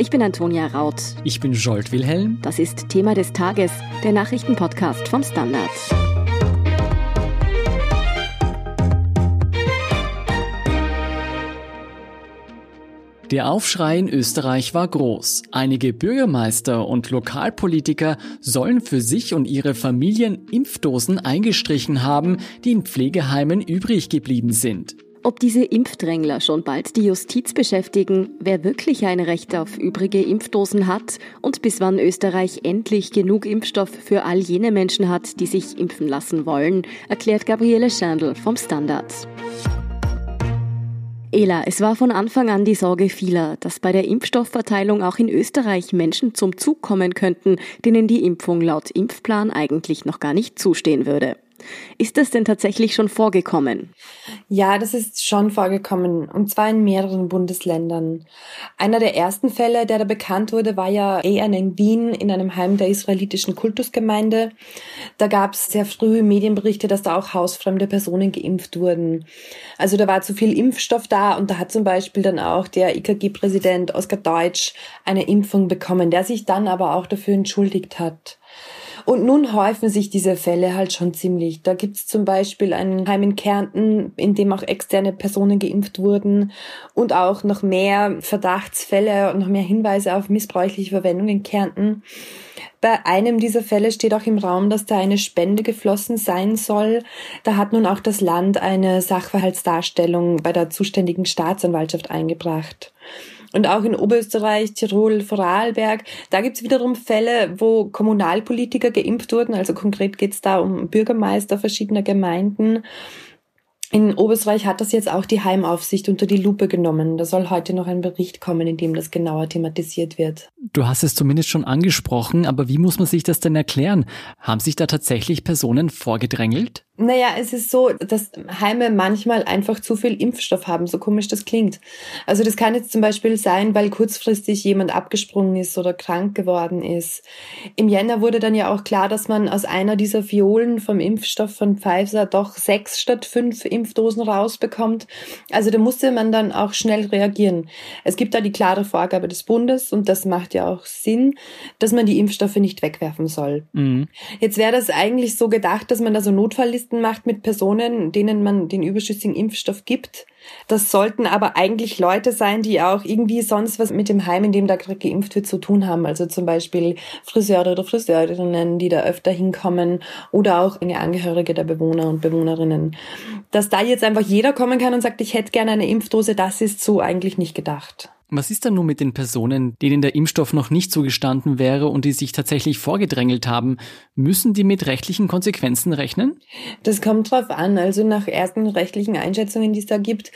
Ich bin Antonia Raut. Ich bin Jolt Wilhelm. Das ist Thema des Tages, der Nachrichtenpodcast vom Standard. Der Aufschrei in Österreich war groß. Einige Bürgermeister und Lokalpolitiker sollen für sich und ihre Familien Impfdosen eingestrichen haben, die in Pflegeheimen übrig geblieben sind. Ob diese Impfdrängler schon bald die Justiz beschäftigen, wer wirklich ein Recht auf übrige Impfdosen hat und bis wann Österreich endlich genug Impfstoff für all jene Menschen hat, die sich impfen lassen wollen, erklärt Gabriele Schandl vom Standard. Ela, es war von Anfang an die Sorge vieler, dass bei der Impfstoffverteilung auch in Österreich Menschen zum Zug kommen könnten, denen die Impfung laut Impfplan eigentlich noch gar nicht zustehen würde. Ist das denn tatsächlich schon vorgekommen? Ja, das ist schon vorgekommen, und zwar in mehreren Bundesländern. Einer der ersten Fälle, der da bekannt wurde, war ja eher in Wien in einem Heim der israelitischen Kultusgemeinde. Da gab es sehr früh Medienberichte, dass da auch hausfremde Personen geimpft wurden. Also da war zu viel Impfstoff da und da hat zum Beispiel dann auch der IKG-Präsident Oskar Deutsch eine Impfung bekommen, der sich dann aber auch dafür entschuldigt hat. Und nun häufen sich diese Fälle halt schon ziemlich. Da gibt's zum Beispiel ein Heim in Kärnten, in dem auch externe Personen geimpft wurden und auch noch mehr Verdachtsfälle und noch mehr Hinweise auf missbräuchliche Verwendung in Kärnten. Bei einem dieser Fälle steht auch im Raum, dass da eine Spende geflossen sein soll. Da hat nun auch das Land eine Sachverhaltsdarstellung bei der zuständigen Staatsanwaltschaft eingebracht. Und auch in Oberösterreich, Tirol, Vorarlberg, da gibt's wiederum Fälle, wo Kommunalpolitiker geimpft wurden. Also konkret geht's da um Bürgermeister verschiedener Gemeinden. In Oberösterreich hat das jetzt auch die Heimaufsicht unter die Lupe genommen. Da soll heute noch ein Bericht kommen, in dem das genauer thematisiert wird. Du hast es zumindest schon angesprochen, aber wie muss man sich das denn erklären? Haben sich da tatsächlich Personen vorgedrängelt? Naja, es ist so, dass Heime manchmal einfach zu viel Impfstoff haben, so komisch das klingt. Also das kann jetzt zum Beispiel sein, weil kurzfristig jemand abgesprungen ist oder krank geworden ist. Im Jänner wurde dann ja auch klar, dass man aus einer dieser Fiolen vom Impfstoff von Pfizer doch sechs statt fünf Impfdosen rausbekommt. Also da musste man dann auch schnell reagieren. Es gibt da die klare Vorgabe des Bundes und das macht ja auch Sinn, dass man die Impfstoffe nicht wegwerfen soll. Mhm. Jetzt wäre das eigentlich so gedacht, dass man da so Notfalllisten Listen macht mit Personen, denen man den überschüssigen Impfstoff gibt. Das sollten aber eigentlich Leute sein, die auch irgendwie sonst was mit dem Heim, in dem da gerade geimpft wird, zu tun haben. Also zum Beispiel Friseure oder Friseurinnen, die da öfter hinkommen oder auch eine Angehörige der Bewohner und Bewohnerinnen. Dass da jetzt einfach jeder kommen kann und sagt, ich hätte gerne eine Impfdose, das ist so eigentlich nicht gedacht. Was ist dann nun mit den Personen, denen der Impfstoff noch nicht zugestanden wäre und die sich tatsächlich vorgedrängelt haben? Müssen die mit rechtlichen Konsequenzen rechnen? Das kommt drauf an. Also nach ersten rechtlichen Einschätzungen, die es da gibt,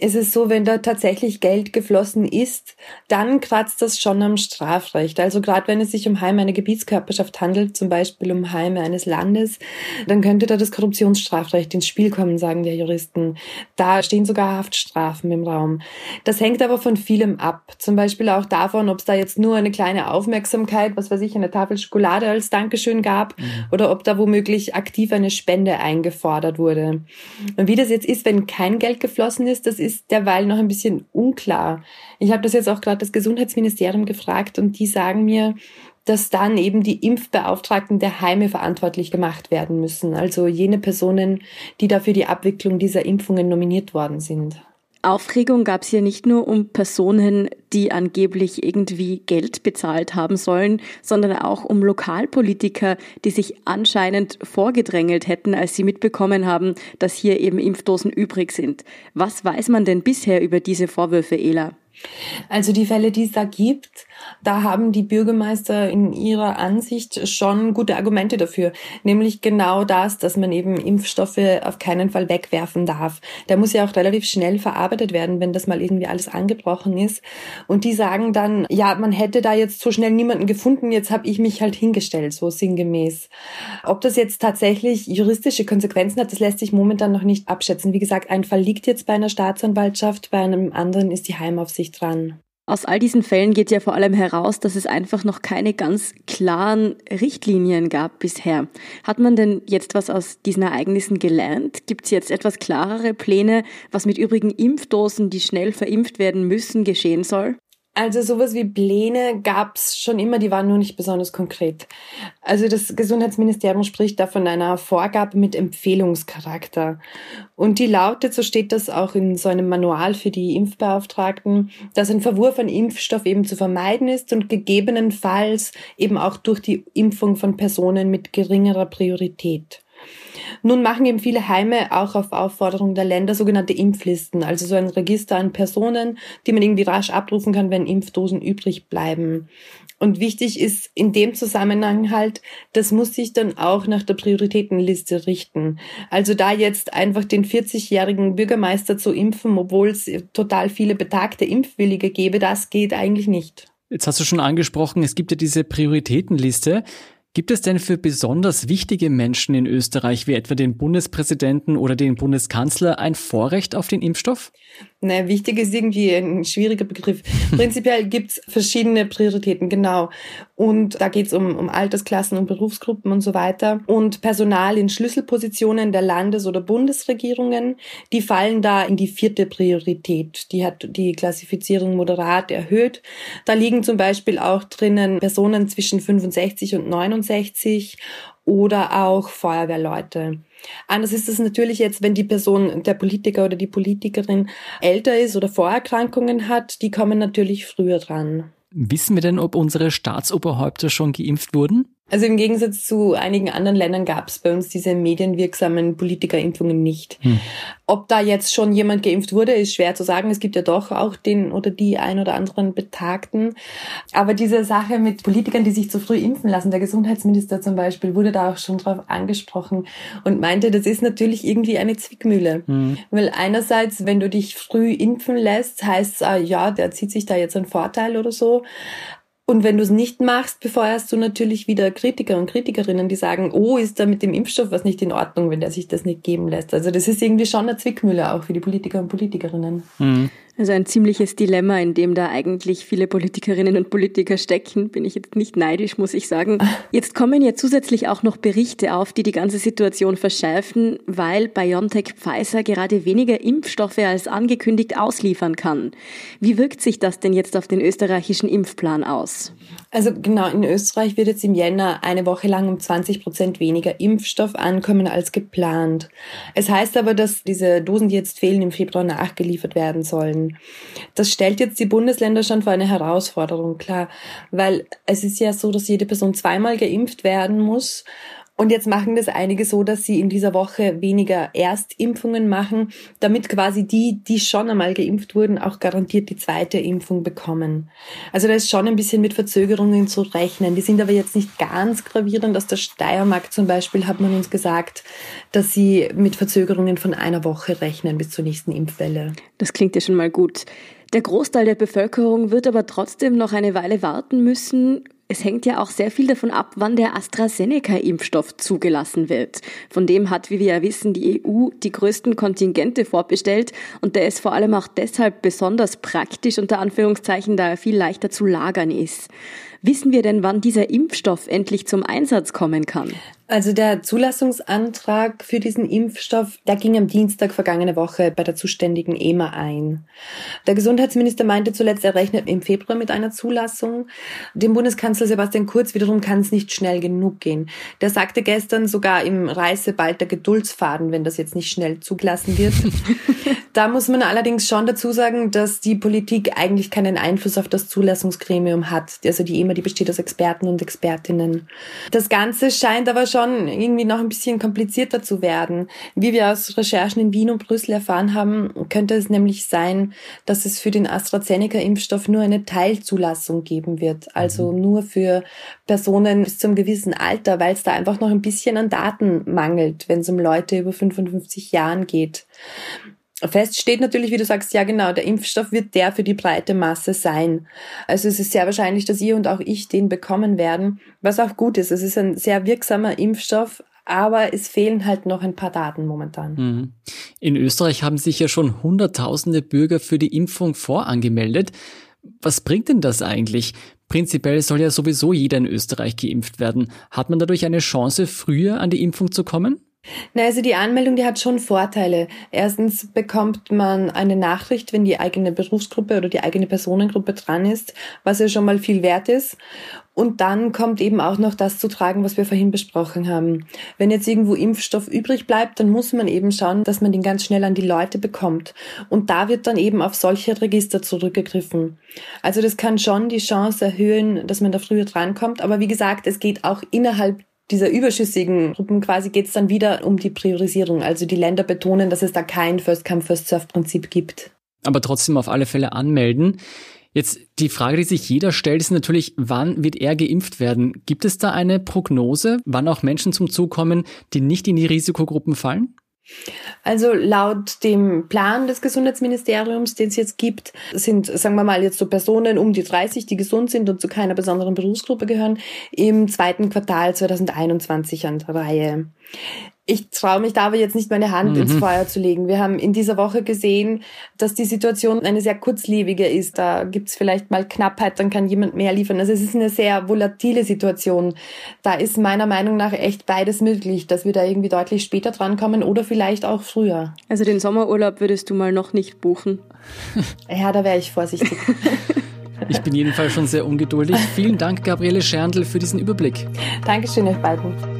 ist es so, wenn da tatsächlich Geld geflossen ist, dann kratzt das schon am Strafrecht. Also gerade wenn es sich um Heime einer Gebietskörperschaft handelt, zum Beispiel um Heime eines Landes, dann könnte da das Korruptionsstrafrecht ins Spiel kommen, sagen die Juristen. Da stehen sogar Haftstrafen im Raum. Das hängt aber von vielen vielem ab. Zum Beispiel auch davon, ob es da jetzt nur eine kleine Aufmerksamkeit, was weiß ich, eine Tafel Schokolade als Dankeschön gab mhm. oder ob da womöglich aktiv eine Spende eingefordert wurde. Und wie das jetzt ist, wenn kein Geld geflossen ist, das ist derweil noch ein bisschen unklar. Ich habe das jetzt auch gerade das Gesundheitsministerium gefragt und die sagen mir, dass dann eben die Impfbeauftragten der Heime verantwortlich gemacht werden müssen. Also jene Personen, die dafür die Abwicklung dieser Impfungen nominiert worden sind. Aufregung gab es hier nicht nur um Personen, die angeblich irgendwie Geld bezahlt haben sollen, sondern auch um Lokalpolitiker, die sich anscheinend vorgedrängelt hätten, als sie mitbekommen haben, dass hier eben Impfdosen übrig sind. Was weiß man denn bisher über diese Vorwürfe, Ela? Also die Fälle, die es da gibt, da haben die Bürgermeister in ihrer Ansicht schon gute Argumente dafür. Nämlich genau das, dass man eben Impfstoffe auf keinen Fall wegwerfen darf. Der muss ja auch relativ schnell verarbeitet werden, wenn das mal irgendwie alles angebrochen ist. Und die sagen dann, ja, man hätte da jetzt so schnell niemanden gefunden, jetzt habe ich mich halt hingestellt, so sinngemäß. Ob das jetzt tatsächlich juristische Konsequenzen hat, das lässt sich momentan noch nicht abschätzen. Wie gesagt, ein Fall liegt jetzt bei einer Staatsanwaltschaft, bei einem anderen ist die Heimaufsicht sich dran. Aus all diesen Fällen geht ja vor allem heraus, dass es einfach noch keine ganz klaren Richtlinien gab bisher. Hat man denn jetzt was aus diesen Ereignissen gelernt? Gibt es jetzt etwas klarere Pläne, was mit übrigen Impfdosen, die schnell verimpft werden müssen, geschehen soll? Also sowas wie Pläne gab es schon immer, die waren nur nicht besonders konkret. Also das Gesundheitsministerium spricht da von einer Vorgabe mit Empfehlungscharakter. Und die lautet, so steht das auch in so einem Manual für die Impfbeauftragten, dass ein Verwurf von Impfstoff eben zu vermeiden ist und gegebenenfalls eben auch durch die Impfung von Personen mit geringerer Priorität. Nun machen eben viele Heime auch auf Aufforderung der Länder sogenannte Impflisten, also so ein Register an Personen, die man irgendwie rasch abrufen kann, wenn Impfdosen übrig bleiben. Und wichtig ist in dem Zusammenhang halt, das muss sich dann auch nach der Prioritätenliste richten. Also da jetzt einfach den 40-jährigen Bürgermeister zu impfen, obwohl es total viele betagte Impfwillige gäbe, das geht eigentlich nicht. Jetzt hast du schon angesprochen, es gibt ja diese Prioritätenliste. Gibt es denn für besonders wichtige Menschen in Österreich, wie etwa den Bundespräsidenten oder den Bundeskanzler, ein Vorrecht auf den Impfstoff? Naja, wichtig ist irgendwie ein schwieriger Begriff. Prinzipiell gibt's verschiedene Prioritäten, genau. Und da geht's um, um Altersklassen und Berufsgruppen und so weiter. Und Personal in Schlüsselpositionen der Landes- oder Bundesregierungen, die fallen da in die vierte Priorität. Die hat die Klassifizierung moderat erhöht. Da liegen zum Beispiel auch drinnen Personen zwischen 65 und 69 oder auch Feuerwehrleute. Anders ist es natürlich jetzt, wenn die Person, der Politiker oder die Politikerin älter ist oder Vorerkrankungen hat, die kommen natürlich früher dran. Wissen wir denn, ob unsere Staatsoberhäupter schon geimpft wurden? Also im Gegensatz zu einigen anderen Ländern gab es bei uns diese medienwirksamen Politikerimpfungen nicht. Hm. Ob da jetzt schon jemand geimpft wurde, ist schwer zu sagen. Es gibt ja doch auch den oder die ein oder anderen Betagten. Aber diese Sache mit Politikern, die sich zu früh impfen lassen, der Gesundheitsminister zum Beispiel, wurde da auch schon drauf angesprochen und meinte, das ist natürlich irgendwie eine Zwickmühle. Hm. Weil einerseits, wenn du dich früh impfen lässt, heißt es, ja, der zieht sich da jetzt einen Vorteil oder so. Und wenn du es nicht machst, befeuerst du natürlich wieder Kritiker und Kritikerinnen, die sagen, oh, ist da mit dem Impfstoff was nicht in Ordnung, wenn der sich das nicht geben lässt. Also das ist irgendwie schon eine Zwickmühle auch für die Politiker und Politikerinnen. Mhm. Also ein ziemliches Dilemma, in dem da eigentlich viele Politikerinnen und Politiker stecken. Bin ich jetzt nicht neidisch, muss ich sagen. Jetzt kommen ja zusätzlich auch noch Berichte auf, die die ganze Situation verschärfen, weil BioNTech Pfizer gerade weniger Impfstoffe als angekündigt ausliefern kann. Wie wirkt sich das denn jetzt auf den österreichischen Impfplan aus? Also genau, in Österreich wird jetzt im Jänner eine Woche lang um 20 Prozent weniger Impfstoff ankommen als geplant. Es heißt aber, dass diese Dosen, die jetzt fehlen, im Februar nachgeliefert werden sollen. Das stellt jetzt die Bundesländer schon vor eine Herausforderung, klar, weil es ist ja so, dass jede Person zweimal geimpft werden muss und jetzt machen das einige so, dass sie in dieser Woche weniger Erstimpfungen machen, damit quasi die, die schon einmal geimpft wurden, auch garantiert die zweite Impfung bekommen. Also da ist schon ein bisschen mit Verzögerungen zu rechnen. Die sind aber jetzt nicht ganz gravierend. Aus der Steiermark zum Beispiel hat man uns gesagt, dass sie mit Verzögerungen von einer Woche rechnen bis zur nächsten Impfwelle. Das klingt ja schon mal gut. Der Großteil der Bevölkerung wird aber trotzdem noch eine Weile warten müssen. Es hängt ja auch sehr viel davon ab, wann der AstraZeneca-Impfstoff zugelassen wird. Von dem hat, wie wir ja wissen, die EU die größten Kontingente vorbestellt und der ist vor allem auch deshalb besonders praktisch unter Anführungszeichen, da er viel leichter zu lagern ist. Wissen wir denn, wann dieser Impfstoff endlich zum Einsatz kommen kann? Also der Zulassungsantrag für diesen Impfstoff, der ging am Dienstag vergangene Woche bei der zuständigen EMA ein. Der Gesundheitsminister meinte zuletzt, er rechnet im Februar mit einer Zulassung. Dem Bundeskanzler Sebastian Kurz wiederum kann es nicht schnell genug gehen. Der sagte gestern sogar im Reiße bald der Geduldsfaden, wenn das jetzt nicht schnell zugelassen wird. da muss man allerdings schon dazu sagen, dass die Politik eigentlich keinen Einfluss auf das Zulassungsgremium hat. Also die EMA, die besteht aus Experten und Expertinnen. Das Ganze scheint aber schon irgendwie noch ein bisschen komplizierter zu werden. Wie wir aus Recherchen in Wien und Brüssel erfahren haben, könnte es nämlich sein, dass es für den AstraZeneca-Impfstoff nur eine Teilzulassung geben wird. Also mhm. nur für Personen bis zum gewissen Alter, weil es da einfach noch ein bisschen an Daten mangelt, wenn es um Leute über 55 Jahren geht. Fest steht natürlich, wie du sagst, ja genau, der Impfstoff wird der für die breite Masse sein. Also es ist sehr wahrscheinlich, dass ihr und auch ich den bekommen werden, was auch gut ist. Es ist ein sehr wirksamer Impfstoff, aber es fehlen halt noch ein paar Daten momentan. Mhm. In Österreich haben sich ja schon Hunderttausende Bürger für die Impfung vorangemeldet. Was bringt denn das eigentlich? Prinzipiell soll ja sowieso jeder in Österreich geimpft werden. Hat man dadurch eine Chance, früher an die Impfung zu kommen? Na, also die Anmeldung, die hat schon Vorteile. Erstens bekommt man eine Nachricht, wenn die eigene Berufsgruppe oder die eigene Personengruppe dran ist, was ja schon mal viel wert ist. Und dann kommt eben auch noch das zu tragen, was wir vorhin besprochen haben. Wenn jetzt irgendwo Impfstoff übrig bleibt, dann muss man eben schauen, dass man den ganz schnell an die Leute bekommt. Und da wird dann eben auf solche Register zurückgegriffen. Also das kann schon die Chance erhöhen, dass man da früher drankommt. Aber wie gesagt, es geht auch innerhalb dieser überschüssigen Gruppen quasi geht es dann wieder um die Priorisierung. Also die Länder betonen, dass es da kein First-Come, First-Serve-Prinzip gibt. Aber trotzdem auf alle Fälle anmelden. Jetzt die Frage, die sich jeder stellt, ist natürlich, wann wird er geimpft werden? Gibt es da eine Prognose, wann auch Menschen zum Zug kommen, die nicht in die Risikogruppen fallen? Also laut dem Plan des Gesundheitsministeriums, den es jetzt gibt, sind, sagen wir mal, jetzt so Personen um die 30, die gesund sind und zu keiner besonderen Berufsgruppe gehören, im zweiten Quartal 2021 an der Reihe ich traue mich da aber jetzt nicht meine Hand mhm. ins Feuer zu legen. Wir haben in dieser Woche gesehen, dass die Situation eine sehr kurzlebige ist. Da gibt es vielleicht mal Knappheit, dann kann jemand mehr liefern. Also es ist eine sehr volatile Situation. Da ist meiner Meinung nach echt beides möglich, dass wir da irgendwie deutlich später drankommen oder vielleicht auch früher. Also den Sommerurlaub würdest du mal noch nicht buchen? ja, da wäre ich vorsichtig. Ich bin jedenfalls schon sehr ungeduldig. Vielen Dank, Gabriele Scherndl, für diesen Überblick. Dankeschön, euch beiden.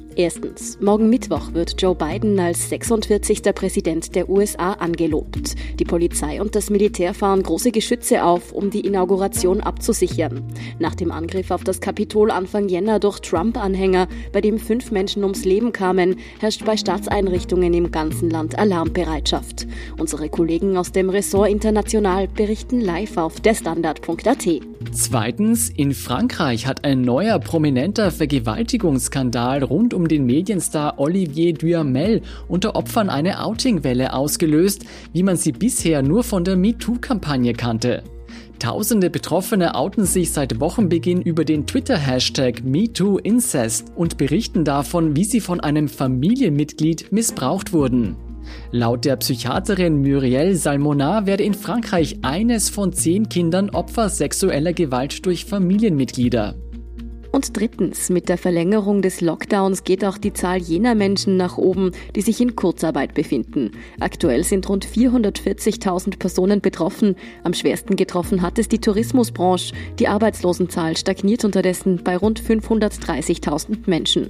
Erstens, morgen Mittwoch wird Joe Biden als 46. Präsident der USA angelobt. Die Polizei und das Militär fahren große Geschütze auf, um die Inauguration abzusichern. Nach dem Angriff auf das Kapitol Anfang Jänner durch Trump-Anhänger, bei dem fünf Menschen ums Leben kamen, herrscht bei Staatseinrichtungen im ganzen Land Alarmbereitschaft. Unsere Kollegen aus dem Ressort International berichten live auf derstandard.at. Zweitens, in Frankreich hat ein neuer prominenter Vergewaltigungsskandal rund um um den Medienstar Olivier Duhamel unter Opfern eine Outingwelle ausgelöst, wie man sie bisher nur von der MeToo-Kampagne kannte. Tausende Betroffene outen sich seit Wochenbeginn über den Twitter-Hashtag MeTooIncest und berichten davon, wie sie von einem Familienmitglied missbraucht wurden. Laut der Psychiaterin Muriel Salmonat werde in Frankreich eines von zehn Kindern Opfer sexueller Gewalt durch Familienmitglieder. Und drittens, mit der Verlängerung des Lockdowns geht auch die Zahl jener Menschen nach oben, die sich in Kurzarbeit befinden. Aktuell sind rund 440.000 Personen betroffen. Am schwersten getroffen hat es die Tourismusbranche. Die Arbeitslosenzahl stagniert unterdessen bei rund 530.000 Menschen.